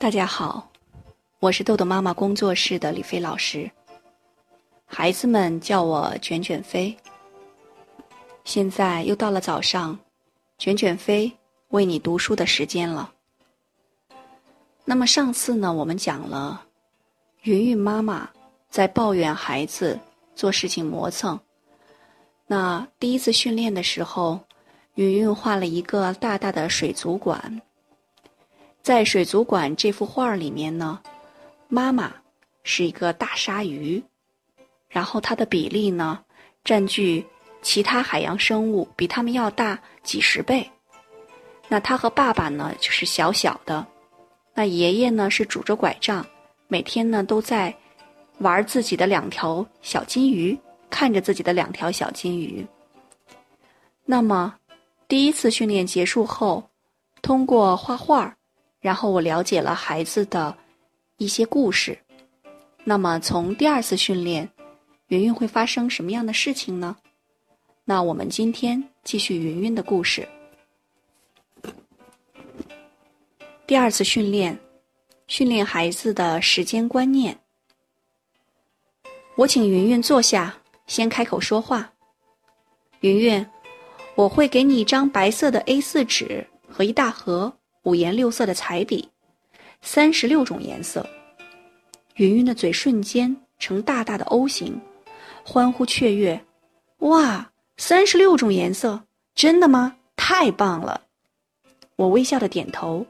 大家好，我是豆豆妈妈工作室的李飞老师。孩子们叫我卷卷飞。现在又到了早上，卷卷飞为你读书的时间了。那么上次呢，我们讲了云云妈妈在抱怨孩子做事情磨蹭。那第一次训练的时候，云云画了一个大大的水族馆。在水族馆这幅画里面呢，妈妈是一个大鲨鱼，然后它的比例呢，占据其他海洋生物比它们要大几十倍。那它和爸爸呢，就是小小的。那爷爷呢，是拄着拐杖，每天呢都在玩自己的两条小金鱼，看着自己的两条小金鱼。那么，第一次训练结束后，通过画画儿。然后我了解了孩子的一些故事，那么从第二次训练，云云会发生什么样的事情呢？那我们今天继续云云的故事。第二次训练，训练孩子的时间观念。我请云云坐下，先开口说话。云云，我会给你一张白色的 A 四纸和一大盒。五颜六色的彩笔，三十六种颜色。云云的嘴瞬间成大大的 O 型，欢呼雀跃：“哇，三十六种颜色，真的吗？太棒了！”我微笑的点头，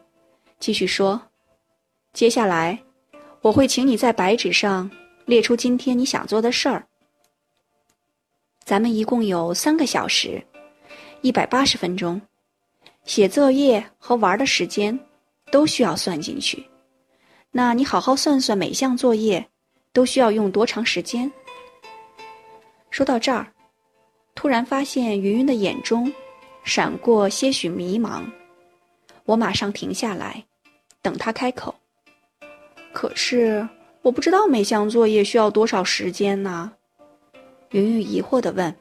继续说：“接下来，我会请你在白纸上列出今天你想做的事儿。咱们一共有三个小时，一百八十分钟。”写作业和玩的时间都需要算进去，那你好好算算每项作业都需要用多长时间。说到这儿，突然发现云云的眼中闪过些许迷茫，我马上停下来，等他开口。可是我不知道每项作业需要多少时间呢？云云疑惑地问。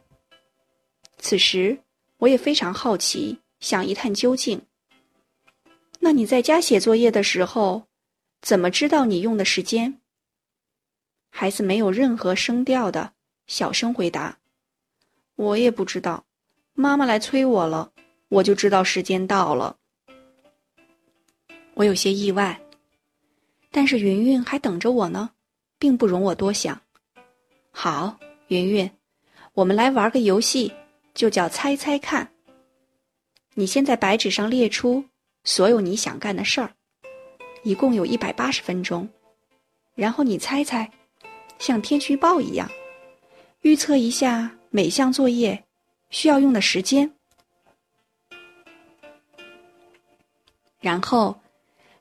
此时我也非常好奇。想一探究竟。那你在家写作业的时候，怎么知道你用的时间？孩子没有任何声调的小声回答：“我也不知道，妈妈来催我了，我就知道时间到了。”我有些意外，但是云云还等着我呢，并不容我多想。好，云云，我们来玩个游戏，就叫猜猜看。你先在白纸上列出所有你想干的事儿，一共有一百八十分钟，然后你猜猜，像天气预报一样，预测一下每项作业需要用的时间。然后，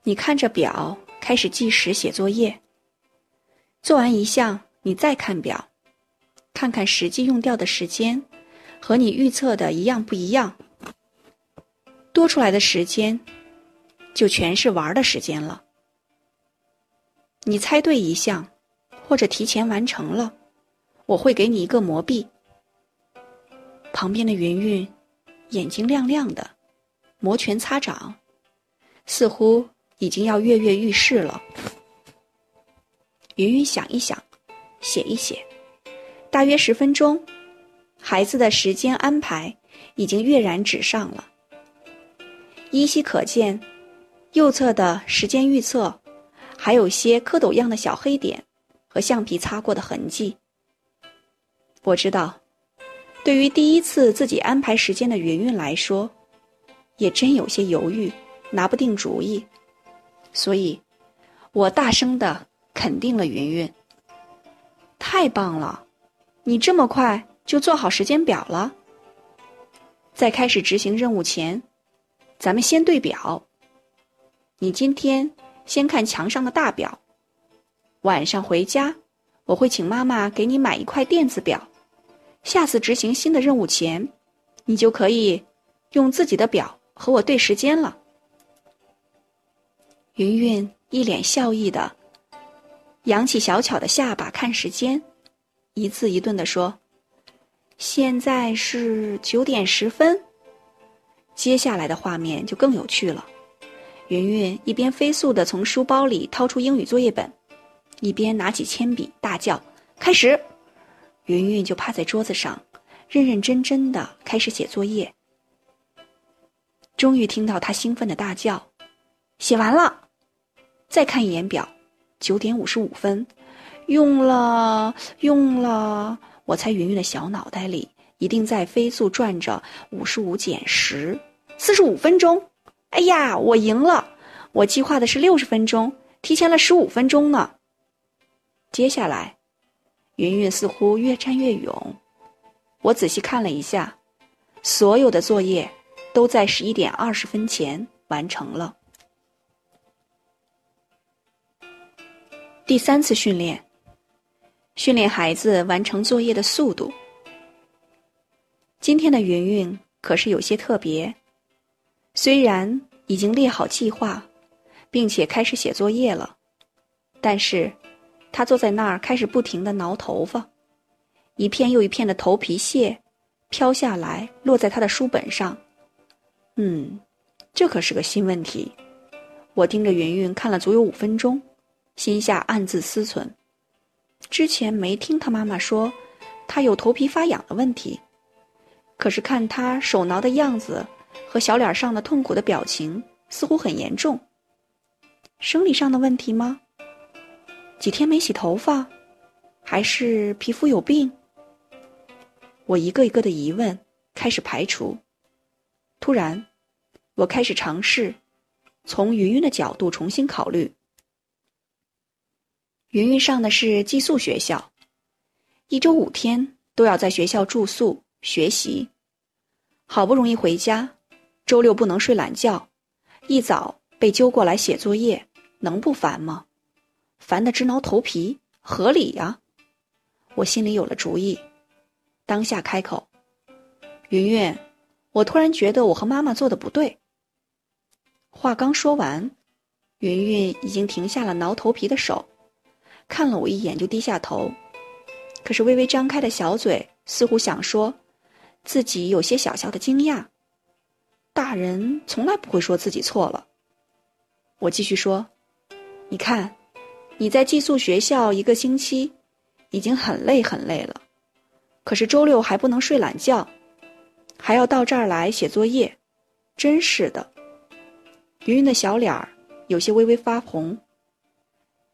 你看着表开始计时写作业。做完一项，你再看表，看看实际用掉的时间和你预测的一样不一样。多出来的时间，就全是玩的时间了。你猜对一项，或者提前完成了，我会给你一个魔币。旁边的云云眼睛亮亮的，摩拳擦掌，似乎已经要跃跃欲试了。云云想一想，写一写，大约十分钟，孩子的时间安排已经跃然纸上了。依稀可见，右侧的时间预测，还有些蝌蚪样的小黑点和橡皮擦过的痕迹。我知道，对于第一次自己安排时间的云云来说，也真有些犹豫，拿不定主意。所以，我大声的肯定了云云。太棒了，你这么快就做好时间表了。在开始执行任务前。咱们先对表。你今天先看墙上的大表，晚上回家，我会请妈妈给你买一块电子表。下次执行新的任务前，你就可以用自己的表和我对时间了。云云一脸笑意的扬起小巧的下巴看时间，一字一顿的说：“现在是九点十分。”接下来的画面就更有趣了，云云一边飞速地从书包里掏出英语作业本，一边拿起铅笔，大叫：“开始！”云云就趴在桌子上，认认真真的开始写作业。终于听到他兴奋的大叫：“写完了！”再看一眼表，九点五十五分，用了用了。我猜云云的小脑袋里一定在飞速转着：五十五减十，四十五分钟。哎呀，我赢了！我计划的是六十分钟，提前了十五分钟呢。接下来，云云似乎越战越勇。我仔细看了一下，所有的作业都在十一点二十分前完成了。第三次训练，训练孩子完成作业的速度。今天的云云可是有些特别。虽然已经列好计划，并且开始写作业了，但是，他坐在那儿开始不停的挠头发，一片又一片的头皮屑飘下来，落在他的书本上。嗯，这可是个新问题。我盯着云云看了足有五分钟，心下暗自思忖：之前没听他妈妈说他有头皮发痒的问题，可是看他手挠的样子。和小脸上的痛苦的表情似乎很严重。生理上的问题吗？几天没洗头发，还是皮肤有病？我一个一个的疑问开始排除。突然，我开始尝试从云云的角度重新考虑。云云上的是寄宿学校，一周五天都要在学校住宿学习，好不容易回家。周六不能睡懒觉，一早被揪过来写作业，能不烦吗？烦得直挠头皮，合理呀！我心里有了主意，当下开口：“云云，我突然觉得我和妈妈做的不对。”话刚说完，云云已经停下了挠头皮的手，看了我一眼就低下头，可是微微张开的小嘴似乎想说，自己有些小小的惊讶。大人从来不会说自己错了。我继续说：“你看，你在寄宿学校一个星期，已经很累很累了，可是周六还不能睡懒觉，还要到这儿来写作业，真是的。”云云的小脸儿有些微微发红，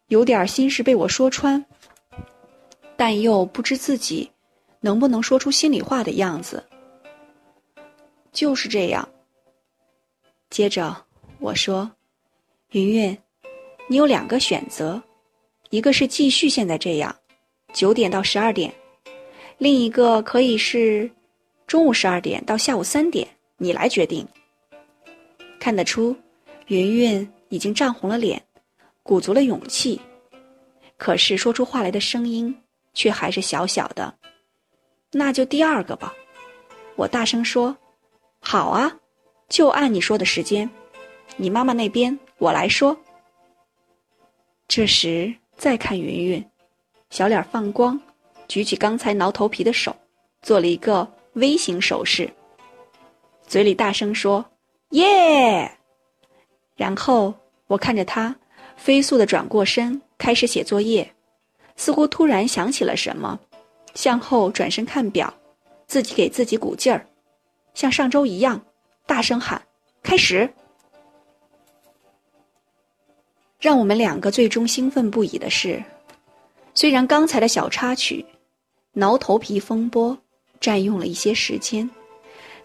有点心事被我说穿，但又不知自己能不能说出心里话的样子。就是这样。接着我说：“云云，你有两个选择，一个是继续现在这样，九点到十二点；另一个可以是中午十二点到下午三点，你来决定。”看得出，云云已经涨红了脸，鼓足了勇气，可是说出话来的声音却还是小小的。那就第二个吧，我大声说：“好啊。”就按你说的时间，你妈妈那边我来说。这时再看云云，小脸放光，举起刚才挠头皮的手，做了一个 V 型手势，嘴里大声说：“耶！”然后我看着他飞速的转过身，开始写作业，似乎突然想起了什么，向后转身看表，自己给自己鼓劲儿，像上周一样。大声喊：“开始！”让我们两个最终兴奋不已的是，虽然刚才的小插曲——挠头皮风波占用了一些时间，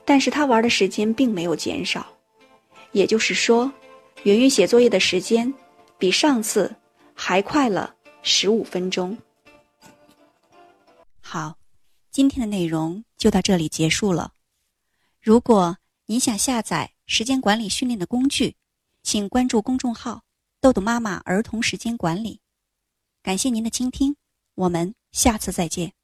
但是他玩的时间并没有减少。也就是说，云云写作业的时间比上次还快了十五分钟。好，今天的内容就到这里结束了。如果你想下载时间管理训练的工具，请关注公众号“豆豆妈妈儿童时间管理”。感谢您的倾听，我们下次再见。